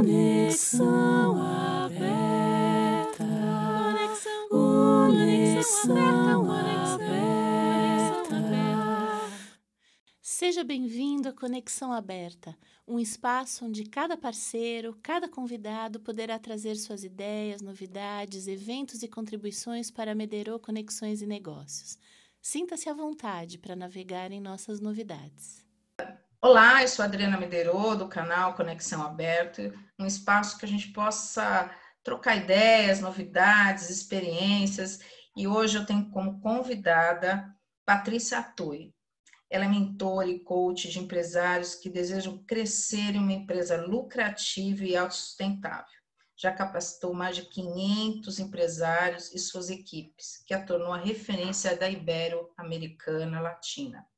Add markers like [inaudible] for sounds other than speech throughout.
Conexão aberta. Conexão aberta. Seja bem-vindo à Conexão Aberta, um espaço onde cada parceiro, cada convidado poderá trazer suas ideias, novidades, eventos e contribuições para Mederô Conexões e Negócios. Sinta-se à vontade para navegar em nossas novidades. Olá, eu sou Adriana Medeiros, do canal Conexão Aberto, um espaço que a gente possa trocar ideias, novidades, experiências. E hoje eu tenho como convidada Patrícia Atui. Ela é mentora e coach de empresários que desejam crescer em uma empresa lucrativa e autossustentável. Já capacitou mais de 500 empresários e suas equipes, que a tornou a referência da Ibero-Americana Latina.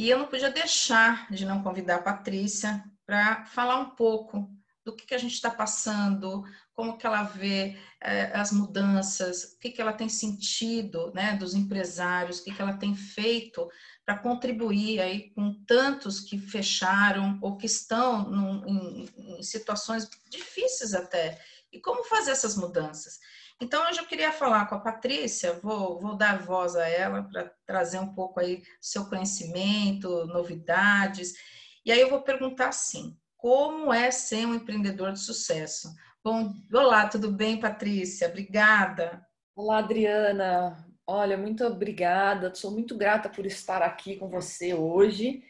E eu não podia deixar de não convidar a Patrícia para falar um pouco do que, que a gente está passando, como que ela vê eh, as mudanças, o que, que ela tem sentido né, dos empresários, o que, que ela tem feito para contribuir aí com tantos que fecharam ou que estão num, em, em situações difíceis até. E como fazer essas mudanças? Então, hoje eu queria falar com a Patrícia, vou, vou dar voz a ela para trazer um pouco aí seu conhecimento, novidades. E aí eu vou perguntar assim: como é ser um empreendedor de sucesso? Bom, olá, tudo bem, Patrícia? Obrigada. Olá, Adriana. Olha, muito obrigada. Sou muito grata por estar aqui com você hoje,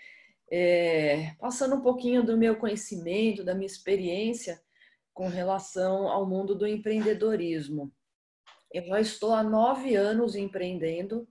é, passando um pouquinho do meu conhecimento, da minha experiência com relação ao mundo do empreendedorismo. Eu já estou há nove anos empreendendo.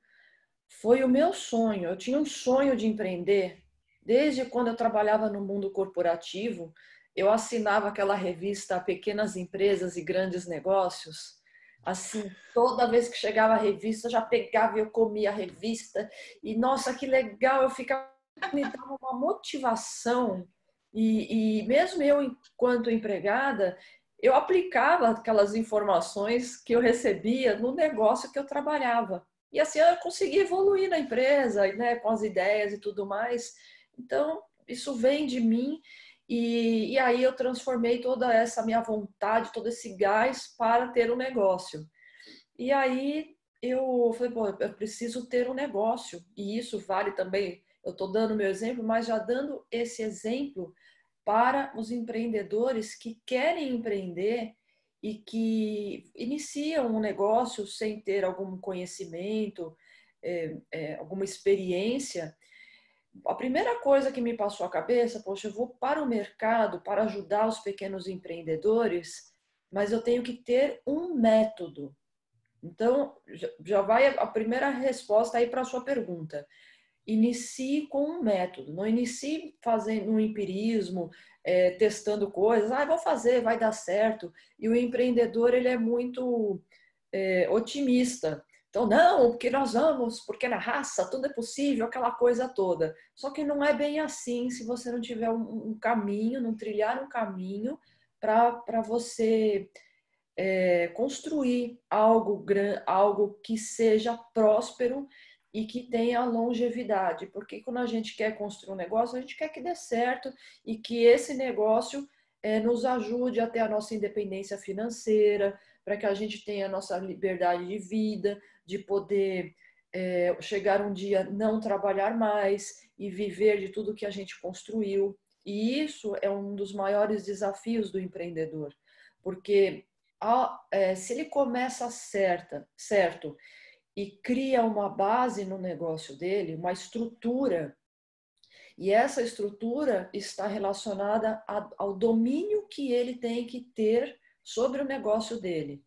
Foi o meu sonho. Eu tinha um sonho de empreender desde quando eu trabalhava no mundo corporativo. Eu assinava aquela revista Pequenas Empresas e Grandes Negócios. Assim, toda vez que chegava a revista, já pegava e eu comia a revista. E nossa, que legal! Eu ficava me dava uma motivação. E, e mesmo eu, enquanto empregada, eu aplicava aquelas informações que eu recebia no negócio que eu trabalhava. E assim eu consegui evoluir na empresa, né, com as ideias e tudo mais. Então, isso vem de mim e, e aí eu transformei toda essa minha vontade, todo esse gás para ter um negócio. E aí eu falei, pô, eu preciso ter um negócio. E isso vale também, eu estou dando meu exemplo, mas já dando esse exemplo para os empreendedores que querem empreender e que iniciam um negócio sem ter algum conhecimento, é, é, alguma experiência. A primeira coisa que me passou a cabeça, poxa, eu vou para o mercado para ajudar os pequenos empreendedores, mas eu tenho que ter um método. Então, já vai a primeira resposta aí para a sua pergunta inicie com um método, não inicie fazendo um empirismo, é, testando coisas, ah, vou fazer, vai dar certo. E o empreendedor, ele é muito é, otimista. Então, não, porque nós vamos, porque na raça tudo é possível, aquela coisa toda. Só que não é bem assim se você não tiver um, um caminho, não trilhar um caminho para você é, construir algo, algo que seja próspero e que tenha longevidade, porque quando a gente quer construir um negócio, a gente quer que dê certo e que esse negócio é, nos ajude a ter a nossa independência financeira, para que a gente tenha a nossa liberdade de vida, de poder é, chegar um dia não trabalhar mais e viver de tudo que a gente construiu. E isso é um dos maiores desafios do empreendedor, porque a, é, se ele começa certa, certo e cria uma base no negócio dele, uma estrutura. E essa estrutura está relacionada ao domínio que ele tem que ter sobre o negócio dele,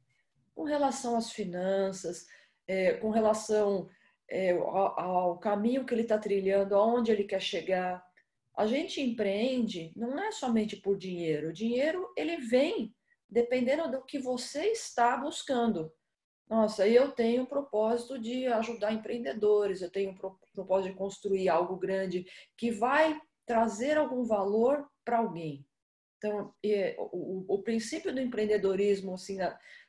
com relação às finanças, é, com relação é, ao, caminho que ele está trilhando, aonde ele quer chegar. A gente empreende não é somente por dinheiro. O dinheiro ele vem dependendo do que você está buscando. Nossa, eu tenho o propósito de ajudar empreendedores, eu tenho o propósito de construir algo grande que vai trazer algum valor para alguém. Então, o, princípio do empreendedorismo, assim,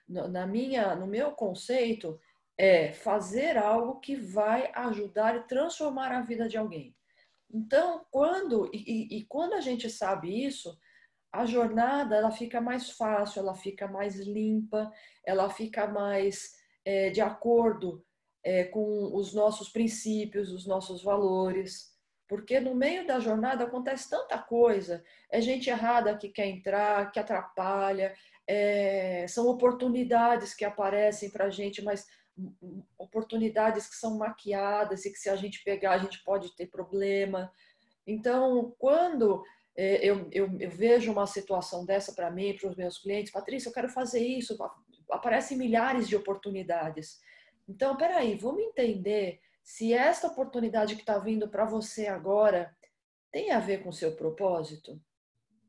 na minha, no meu conceito, é fazer algo que vai ajudar e transformar a vida de alguém. Então, quando e, e quando a gente sabe isso, a jornada ela fica mais fácil, ela fica mais limpa, ela fica mais é, de acordo é, com os nossos princípios, os nossos valores. Porque no meio da jornada acontece tanta coisa. É gente errada que quer entrar, que atrapalha, é, são oportunidades que aparecem para a gente, mas oportunidades que são maquiadas e que se a gente pegar a gente pode ter problema. Então, quando eu, eu, eu vejo uma situação dessa para mim, para os meus clientes, Patrícia, eu quero fazer isso, aparecem milhares de oportunidades. Então, peraí, vamos entender se esta oportunidade que está vindo para você agora tem a ver com o seu propósito.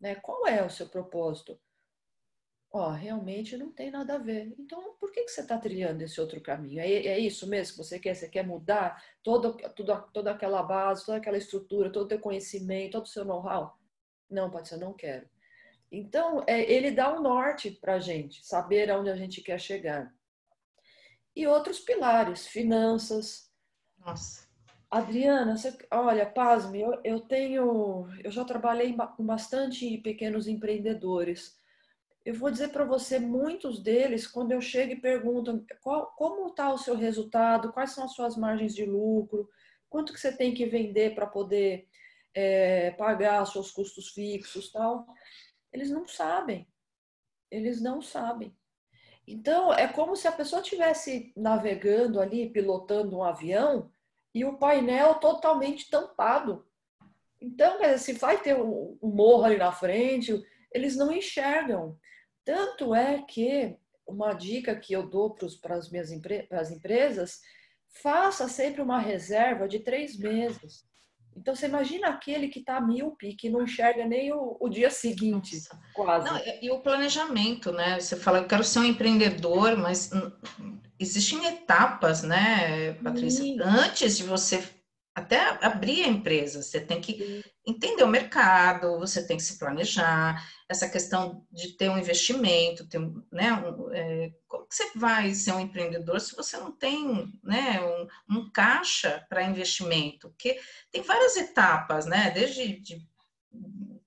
Né? Qual é o seu propósito? Ó, realmente não tem nada a ver. Então, por que, que você está trilhando esse outro caminho? É, é, isso mesmo que você quer? Você quer mudar todo, tudo, toda aquela base, toda aquela estrutura, todo o teu conhecimento, todo o seu know-how? Não, pode ser, não quero. Então, é, ele dá um norte para a gente, saber aonde a gente quer chegar. E outros pilares, finanças. Nossa. Adriana, você, olha, pasme, eu, eu tenho, eu já trabalhei com bastante pequenos empreendedores. Eu vou dizer para você, muitos deles, quando eu chego e pergunto qual, como está o seu resultado, quais são as suas margens de lucro, quanto que você tem que vender para poder é, pagar seus custos fixos, tal, eles não sabem. Eles não sabem. Então, é como se a pessoa estivesse navegando ali, pilotando um avião, e o painel totalmente tampado. Então, se vai ter um, morro ali na frente, eles não enxergam. Tanto é que uma dica que eu dou para as minhas empre as empresas, faça sempre uma reserva de três meses. Então, você imagina aquele que está míope, que não enxerga nem o, o dia seguinte, Nossa. quase. Não, e o planejamento, né? Você fala, eu quero ser um empreendedor, mas existem etapas, né, Patrícia? Sim. Antes de você até abrir a empresa, você tem que entender o mercado, você tem que se planejar, essa questão de ter um investimento, ter, né, um, é, como que você vai ser um empreendedor se você não tem né, um, um caixa para investimento? Porque tem várias etapas, né, desde de,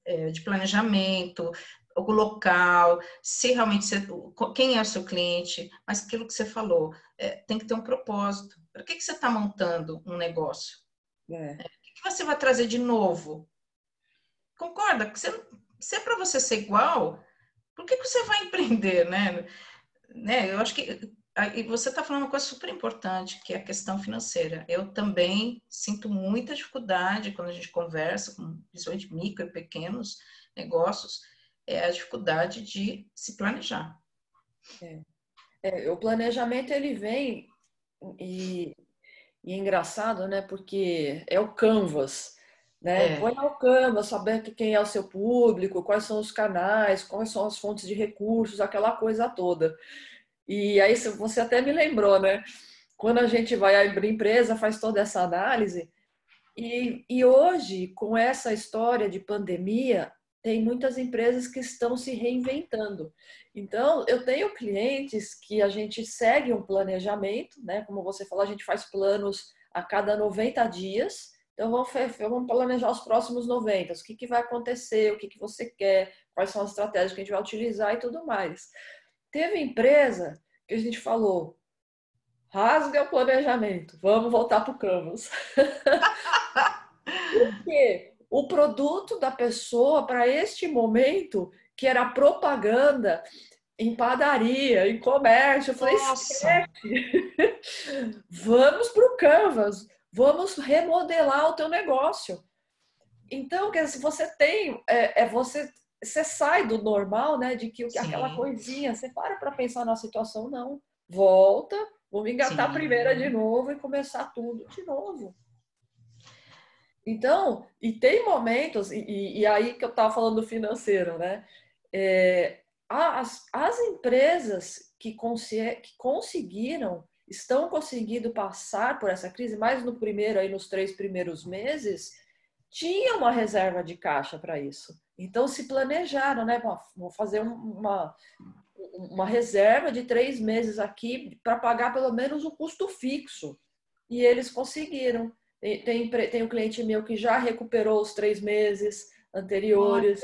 é, de planejamento, o local, se realmente você, quem é o seu cliente, mas aquilo que você falou, é, tem que ter um propósito. Para que, que você está montando um negócio? É. O que você vai trazer de novo? Concorda? Você, se é para você ser igual, por que, que você vai [laughs] empreender, né? né? Eu acho que e você está falando uma coisa super importante, que é a questão financeira. Eu também sinto muita dificuldade quando a gente conversa com principalmente micro e pequenos negócios, é a dificuldade de se planejar. É. É, o planejamento ele vem e e é engraçado, né? Porque é o canvas, né? É. Põe o canvas, saber quem é o seu público, quais são os canais, quais são as fontes de recursos, aquela coisa toda. E aí você até me lembrou, né? Quando a gente vai abrir empresa, faz toda essa análise. E, e hoje, com essa história de pandemia, tem muitas empresas que estão se reinventando. Então, eu tenho clientes que a gente segue um planejamento, né? Como você falou, a gente faz planos a cada 90 dias. Então, vamos planejar os próximos 90. O que, que vai acontecer, o que, que você quer, quais são as estratégias que a gente vai utilizar e tudo mais. Teve empresa que a gente falou, rasga o planejamento, vamos voltar para o Canvas. [laughs] Por quê? O produto da pessoa para este momento que era propaganda em padaria, em comércio. Eu falei, [laughs] vamos para o Canvas, vamos remodelar o teu negócio. Então, quer dizer, você tem, é, é você, você sai do normal, né? De que Sim. aquela coisinha, você para para pensar na situação, não. Volta, vamos engatar Sim. a primeira de novo e começar tudo de novo. Então, e tem momentos, e, e aí que eu estava falando do financeiro, né? é, as, as empresas que, que conseguiram, estão conseguindo passar por essa crise, mais no primeiro, aí nos três primeiros meses, tinha uma reserva de caixa para isso. Então se planejaram, né? Vou fazer uma, uma reserva de três meses aqui para pagar pelo menos o custo fixo. E eles conseguiram. Tem, tem, tem um cliente meu que já recuperou os três meses anteriores.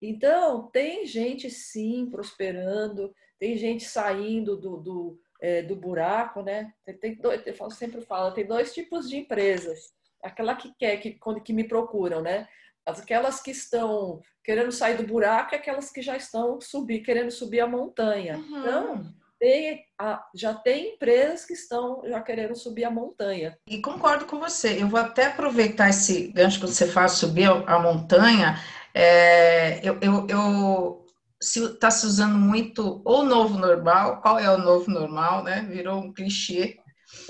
Então, tem gente sim prosperando, tem gente saindo do, do, é, do buraco, né? Tem, dois, eu sempre falo, tem dois tipos de empresas. Aquela que quer, que, que me procuram, né? Aquelas que estão querendo sair do buraco e aquelas que já estão subir, querendo subir a montanha. Uhum. Então, tem, já tem empresas que estão já querendo subir a montanha. E concordo com você. Eu vou até aproveitar esse gancho que você faz subir a montanha. É, eu, eu, eu se está se usando muito o novo normal. Qual é o novo normal, né? Virou um clichê.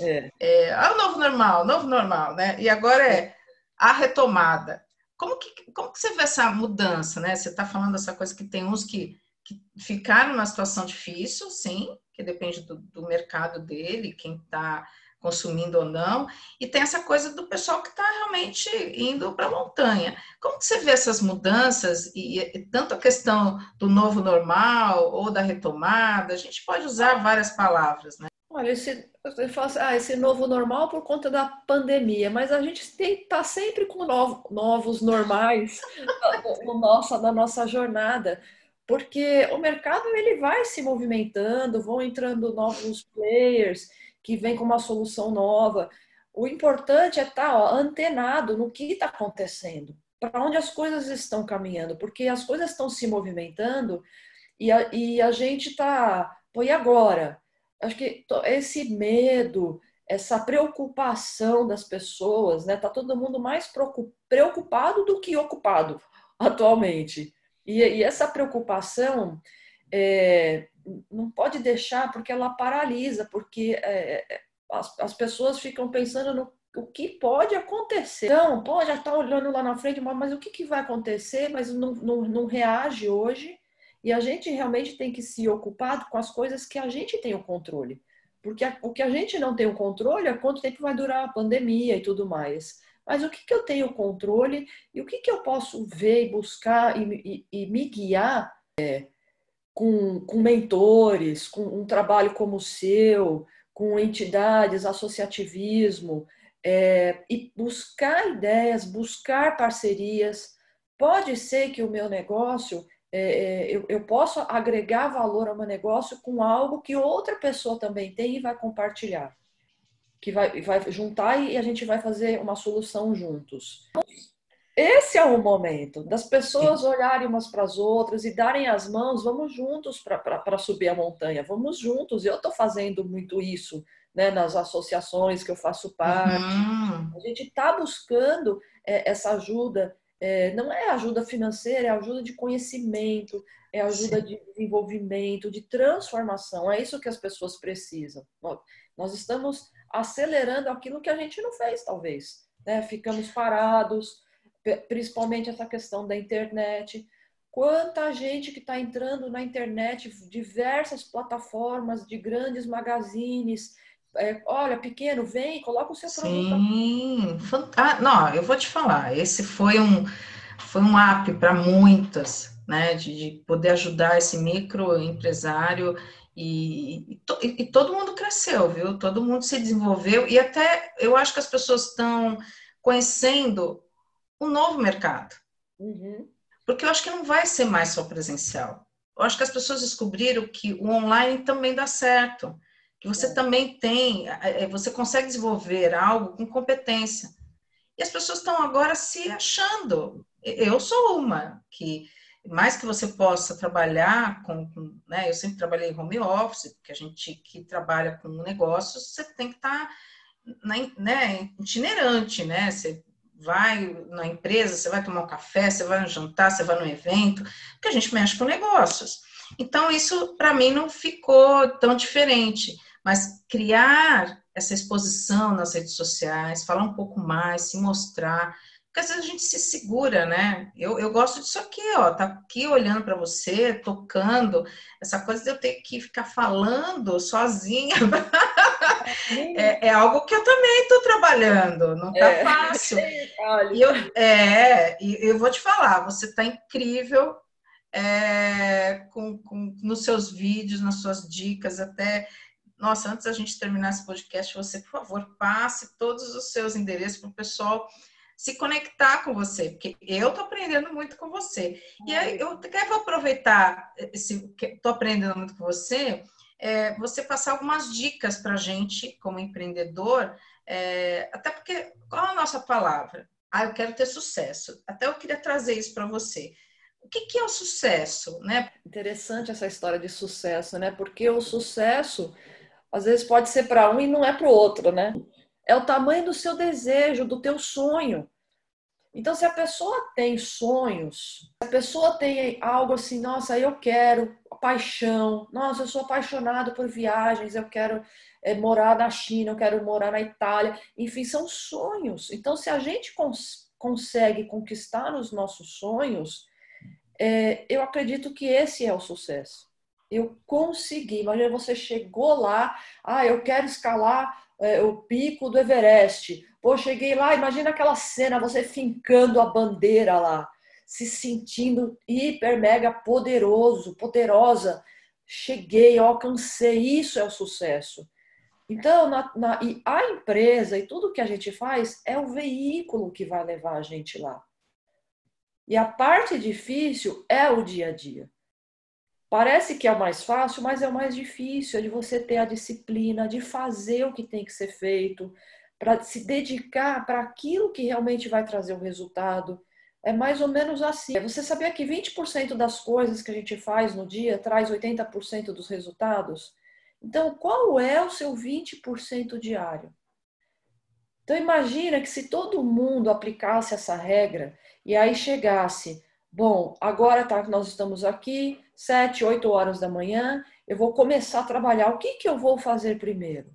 É. É, ah, o novo normal, novo normal, né? E agora é a retomada. Como que, como que você vê essa mudança, né? Você está falando essa coisa que tem uns que que ficaram numa situação difícil, sim, que depende do, do mercado dele, quem está consumindo ou não, e tem essa coisa do pessoal que está realmente indo para a montanha. Como você vê essas mudanças e, e, tanto a questão do novo normal ou da retomada? A gente pode usar várias palavras, né? Olha, esse, eu falo assim, ah, esse novo normal por conta da pandemia, mas a gente está sempre com novo, novos normais [laughs] no nossa, na nossa jornada porque o mercado ele vai se movimentando, vão entrando novos players que vêm com uma solução nova. O importante é estar tá, ó, antenado no que está acontecendo, para onde as coisas estão caminhando, porque as coisas estão se movimentando e a, e a gente está. Pô, e agora? Acho que esse medo, essa preocupação das pessoas, né? Tá todo mundo mais preocupado do que ocupado [laughs] atualmente. E, e essa preocupação é, não pode deixar, porque ela paralisa, porque é, é, as, as pessoas ficam pensando no o que pode acontecer. Então, pô, já está olhando lá na frente, mas o que, que vai acontecer? Mas não, não, não reage hoje. E a gente realmente tem que se ocupar com as coisas que a gente tem o controle. Porque o que a gente não tem o controle é quanto tempo vai durar a pandemia e tudo mais mas o que, que eu tenho controle e o que, que eu posso ver e buscar e, e, e me guiar é, com, com mentores, com um trabalho como o seu, com entidades, associativismo, é, e buscar ideias, buscar parcerias. Pode ser que o meu negócio, é, é eu, eu agregar valor ao meu negócio com algo que outra pessoa também tem e vai compartilhar que vai, vai juntar e a gente vai fazer uma solução juntos. Esse é o momento das pessoas olharem umas para as outras e darem as mãos, vamos juntos para subir a montanha, vamos juntos. Eu estou fazendo muito isso né, nas associações que eu faço parte. Uhum. A gente está buscando é, essa ajuda, é, não é ajuda financeira, é ajuda de conhecimento, é ajuda Sim. de desenvolvimento, de transformação. É isso que as pessoas precisam. Nós estamos acelerando aquilo que a gente não fez, talvez. Né? Ficamos parados, principalmente essa questão da internet. Quanta gente que está entrando na internet, diversas plataformas de grandes magazines. É, olha, pequeno, vem, coloca o seu produto. Sim, fantástico. Não, eu vou te falar, esse foi um, foi um app para muitas, né, de, de poder ajudar esse microempresário e, e, e, todo mundo cresceu, viu? Todo mundo se desenvolveu e até eu acho que as pessoas estão conhecendo um novo mercado. Uhum. Porque eu acho que não vai ser mais só presencial. Eu acho que as pessoas descobriram que o online também dá certo, que você é. também tem, é, é, você consegue desenvolver algo com competência. E as pessoas estão agora se achando. Eu sou uma que mais que você possa trabalhar com, com, né, eu sempre trabalhei home office, porque a gente que trabalha com negócios, você tem que estar tá né, itinerante, né? Você vai na empresa, você vai tomar um café, você vai no jantar, você vai no evento, porque a gente mexe com negócios. Então, isso para mim não ficou tão diferente, mas criar essa exposição nas redes sociais, falar um pouco mais, se mostrar, porque às vezes a gente se segura, né? Eu, eu gosto disso aqui, ó, tá aqui olhando para você, tocando, essa coisa de eu ter que ficar falando sozinha. [laughs] é, é, algo que eu também estou trabalhando, não tá é. fácil. [laughs] E eu, é, eu vou te falar, você está incrível é, com, com, nos seus vídeos, nas suas dicas, até. Nossa, antes da gente terminar esse podcast, você, por favor, passe todos os seus endereços para o pessoal se conectar com você, porque eu estou aprendendo muito com você. E aí eu quero aproveitar, estou aprendendo muito com você, é, você passar algumas dicas para a gente, como empreendedor, é, até porque, qual a nossa palavra? Ah, eu quero ter sucesso. Até eu queria trazer isso para você. O que, que, é o sucesso, né? Interessante essa história de sucesso, né? Porque o sucesso, às vezes, pode ser para um e não é para o outro, né? É o tamanho do seu desejo, do teu sonho. Então, se a pessoa tem sonhos, se a pessoa tem algo assim, nossa, eu quero paixão, nossa, eu sou apaixonado por viagens, eu quero é, morar na China, eu quero morar na Itália, enfim, são sonhos. Então, se a gente cons consegue conquistar os nossos sonhos, é, eu acredito que esse é o sucesso. Eu consegui, imagina você chegou lá, ah, eu quero escalar é, o pico do Everest. Pô, cheguei lá, imagina aquela cena, você fincando a bandeira lá, se sentindo hiper, mega poderoso, poderosa. Cheguei, alcancei, isso é o sucesso. Então, na, na, e a empresa e tudo que a gente faz é o veículo que vai levar a gente lá. E a parte difícil é o dia a dia. Parece que é o mais fácil, mas é o mais difícil, é de você ter a disciplina, de fazer o que tem que ser feito, para se dedicar para aquilo que realmente vai trazer o resultado. É mais ou menos assim. É você sabia que 20% das coisas que a gente faz no dia traz 80% dos resultados? Então, qual é o seu 20% diário? Então, imagina que se todo mundo aplicasse essa regra e aí chegasse, bom, agora tá, nós estamos aqui, sete, oito horas da manhã, eu vou começar a trabalhar. O que, que eu vou fazer primeiro?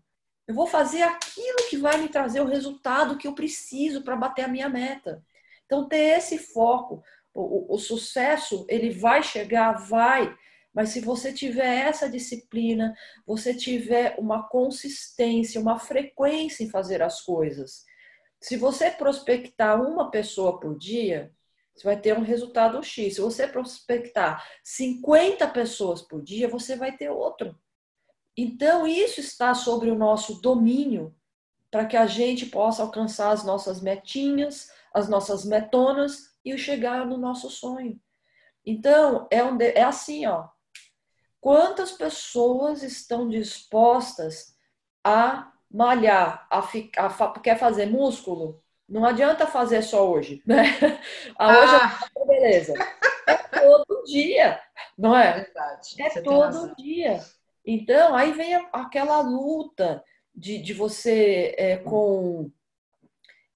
Eu vou fazer aquilo que vai me trazer o resultado que eu preciso para bater a minha meta. Então, ter esse foco. O, o, o sucesso, ele vai chegar, vai, mas se você tiver essa disciplina, você tiver uma consistência, uma frequência em fazer as coisas. Se você prospectar uma pessoa por dia, você vai ter um resultado X. Se você prospectar 50 pessoas por dia, você vai ter outro. Então, isso está sobre o nosso domínio para que a gente possa alcançar as nossas metinhas, as nossas metonas e chegar no nosso sonho. Então, é, um, é assim, ó. Quantas pessoas estão dispostas a malhar, a, ficar, a quer fazer músculo? Não adianta fazer só hoje, [laughs] né? A hoje ah. é beleza. É todo dia, não é? É verdade. É todo dia. Então, aí vem aquela luta de, de você é, com,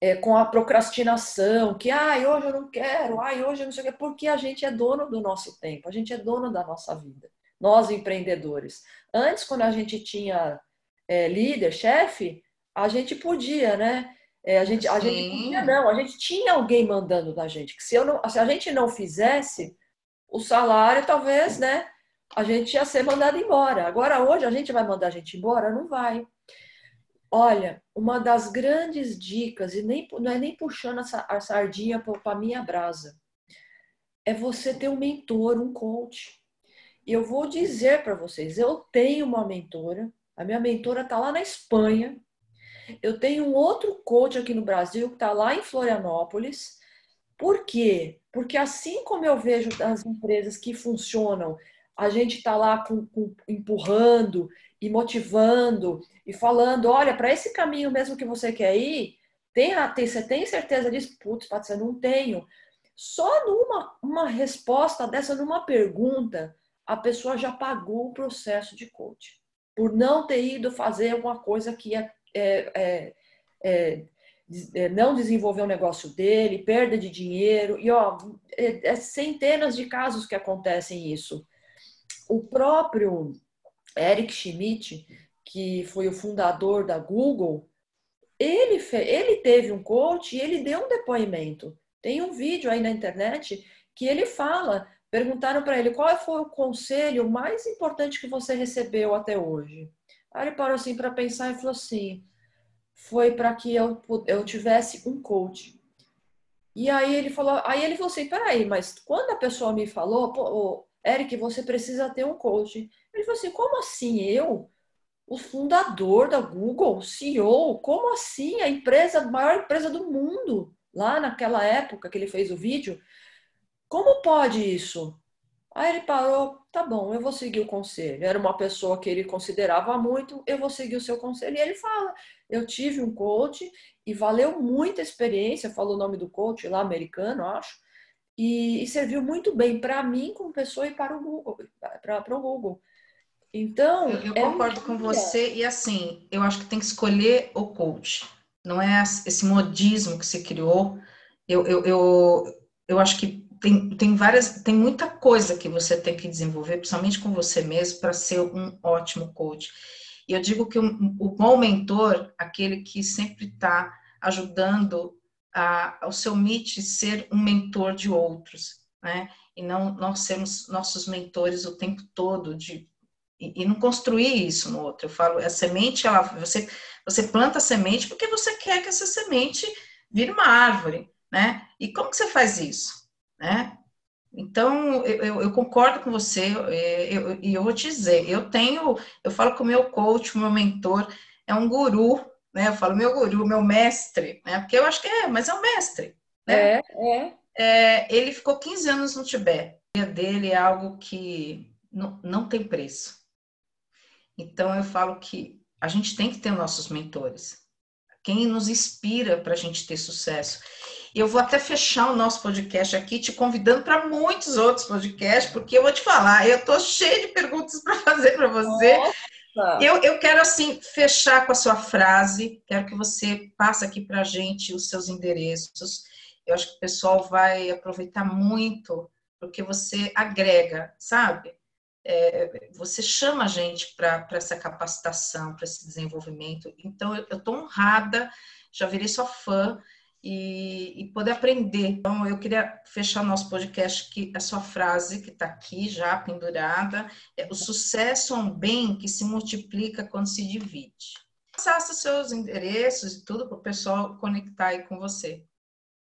é, com a procrastinação, que ai, hoje eu não quero, ai, hoje eu não sei o que, porque a gente é dono do nosso tempo, a gente é dono da nossa vida, nós empreendedores. Antes, quando a gente tinha é, líder, chefe, a gente podia, né? É, a gente, a gente podia, não, a gente tinha alguém mandando da gente. Que se, eu não, se a gente não fizesse, o salário talvez, né? A gente ia ser mandado embora. Agora, hoje, a gente vai mandar a gente embora? Não vai. Olha, uma das grandes dicas, e nem, não é nem puxando a, a sardinha para a minha brasa, é você ter um mentor, um coach. E eu vou dizer para vocês, eu tenho uma mentora, a minha mentora está lá na Espanha, eu tenho um outro coach aqui no Brasil que está lá em Florianópolis. Por quê? Porque assim como eu vejo as empresas que funcionam, a gente está lá com, com, empurrando e motivando e falando, olha, para esse caminho mesmo que você quer ir, tem, tem, você tem certeza disso? Putz, Patrícia, não tenho. Só numa uma resposta dessa, numa pergunta, a pessoa já pagou o processo de coach. Por não ter ido fazer alguma coisa que é, é, é, é, não desenvolver o negócio dele, perda de dinheiro, e ó, é, é, centenas de casos que acontecem isso. O próprio Eric Schmidt, que foi o fundador da Google, ele, ele teve um coach e ele deu um depoimento. Tem um vídeo aí na internet que ele fala, perguntaram para ele qual foi o conselho mais importante que você recebeu até hoje. Aí ele parou assim para pensar e falou assim: foi para que eu, eu tivesse um coach. E aí ele falou, aí ele falou assim, peraí, mas quando a pessoa me falou, pô, Eric, você precisa ter um coach. Ele falou assim, como assim eu? O fundador da Google, CEO, como assim? A empresa, a maior empresa do mundo lá naquela época que ele fez o vídeo, como pode isso? Aí ele parou, tá bom, eu vou seguir o conselho. Era uma pessoa que ele considerava muito, eu vou seguir o seu conselho. E ele fala: eu tive um coach e valeu muita experiência, falou o nome do coach lá, americano, acho, e, e serviu muito bem para mim como pessoa e para o Google. Para o Google. Então. Eu, eu é concordo com você, e assim, eu acho que tem que escolher o coach. Não é esse modismo que se criou. Eu, eu, eu, eu acho que tem, tem várias, tem muita coisa que você tem que desenvolver, principalmente com você mesmo, para ser um ótimo coach. E eu digo que o, o bom mentor, aquele que sempre está ajudando a, ao seu MIT ser um mentor de outros, né? E não nós sermos nossos mentores o tempo todo de e, não construir isso no outro. Eu falo, a semente, ela, você, você planta a semente porque você quer que essa semente vire uma árvore, né? E como que você faz isso, né? Então, eu, eu, concordo com você, e eu, eu, eu, vou te dizer, eu tenho, eu falo com o meu coach, o meu mentor, é um guru, né? Eu falo meu guru, meu mestre, né? Porque eu acho que é, mas é um mestre, né? É, é. é ele ficou 15 anos no Tibete. A dele é algo que não, não tem preço. Então, eu falo que a gente tem que ter nossos mentores. Quem nos inspira para a gente ter sucesso. Eu vou até fechar o nosso podcast aqui, te convidando para muitos outros podcasts, porque eu vou te falar, eu estou cheia de perguntas para [laughs] fazer para você. Eu, eu quero, assim, fechar com a sua frase, quero que você passe aqui para a gente os seus endereços. Eu acho que o pessoal vai aproveitar muito, porque você agrega, sabe? É, você chama a gente para essa capacitação, para esse desenvolvimento. Então, eu estou honrada, já virei sua fã e, e, poder aprender. Então, eu queria fechar nosso podcast que a sua frase que está aqui já pendurada é o sucesso é um bem que se multiplica quando se divide. Faça seus endereços e tudo para o pessoal conectar aí com você.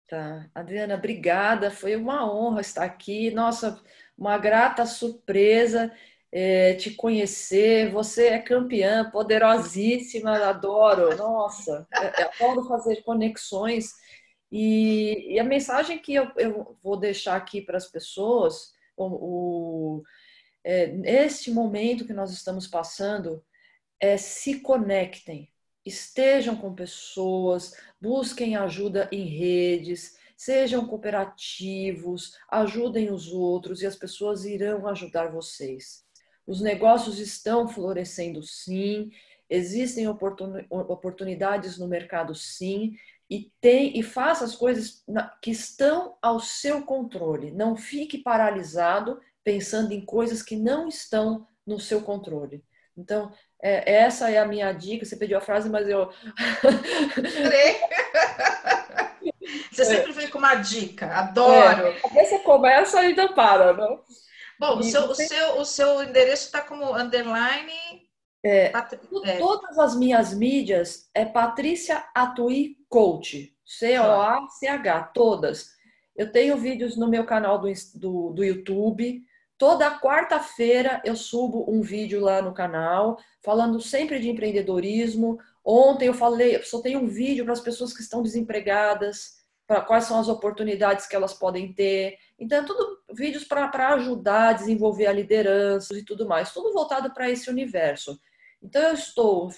Tá, Adriana, obrigada. Foi uma honra estar aqui. Nossa, uma grata surpresa é, te conhecer. Você é campeã, poderosíssima, adoro. Nossa, é, é, adoro fazer conexões e, e a mensagem que eu, eu, vou deixar aqui para as pessoas, o, o é, neste momento que nós estamos passando, é se conectem, estejam com pessoas, busquem ajuda em redes, sejam cooperativos, ajudem os outros e as pessoas irão ajudar vocês. Os negócios estão florescendo sim, existem oportunidades no mercado sim, e tem e faça as coisas que estão ao seu controle. Não fique paralisado pensando em coisas que não estão no seu controle. Então, é, essa é a minha dica. Você pediu a frase, mas eu. [laughs] você sempre vem com uma dica, adoro. É, você começa e ainda para, não? Bom, o seu, o, seu, o seu endereço está como underline é, é, Todas as minhas mídias é Patrícia Atui Coach, C-O-A-C-H, todas. Eu tenho vídeos no meu canal do, do, do YouTube. Toda quarta-feira eu subo um vídeo lá no canal, falando sempre de empreendedorismo. Ontem eu falei, eu só tenho um vídeo para as pessoas que estão desempregadas, para quais são as oportunidades que elas podem ter. Então, é tudo vídeos para ajudar a desenvolver a liderança e tudo mais, tudo voltado para esse universo. Então, eu estou,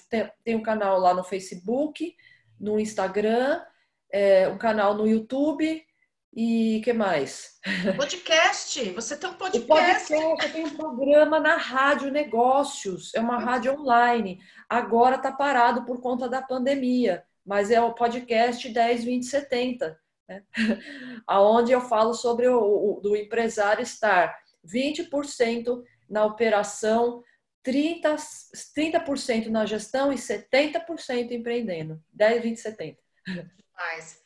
tenho um canal lá no Facebook, no Instagram, é, um canal no YouTube e que mais? [laughs] Podcast. Você tem um podcast. podcast. Eu tenho um programa na Rádio Negócios. É uma rádio online. Agora está parado por conta da pandemia, mas é o podcast 10, 20, 70, né? [laughs] aonde eu falo sobre o, o do empresário estar 20% na operação 30%, 30 na gestão e 70% empreendendo. 10, 20, 70. Mas,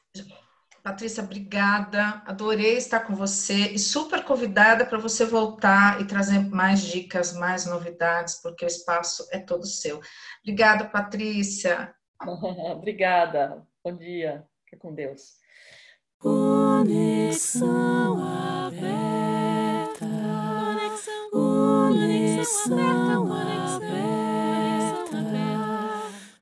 Patrícia, obrigada. Adorei estar com você e super convidada para você voltar e trazer mais dicas, mais novidades, porque o espaço é todo seu. Obrigada, Patrícia. [laughs] obrigada. Bom dia. Fique com Deus. Conexão aberta. Conexão aberta. Conexão aberta.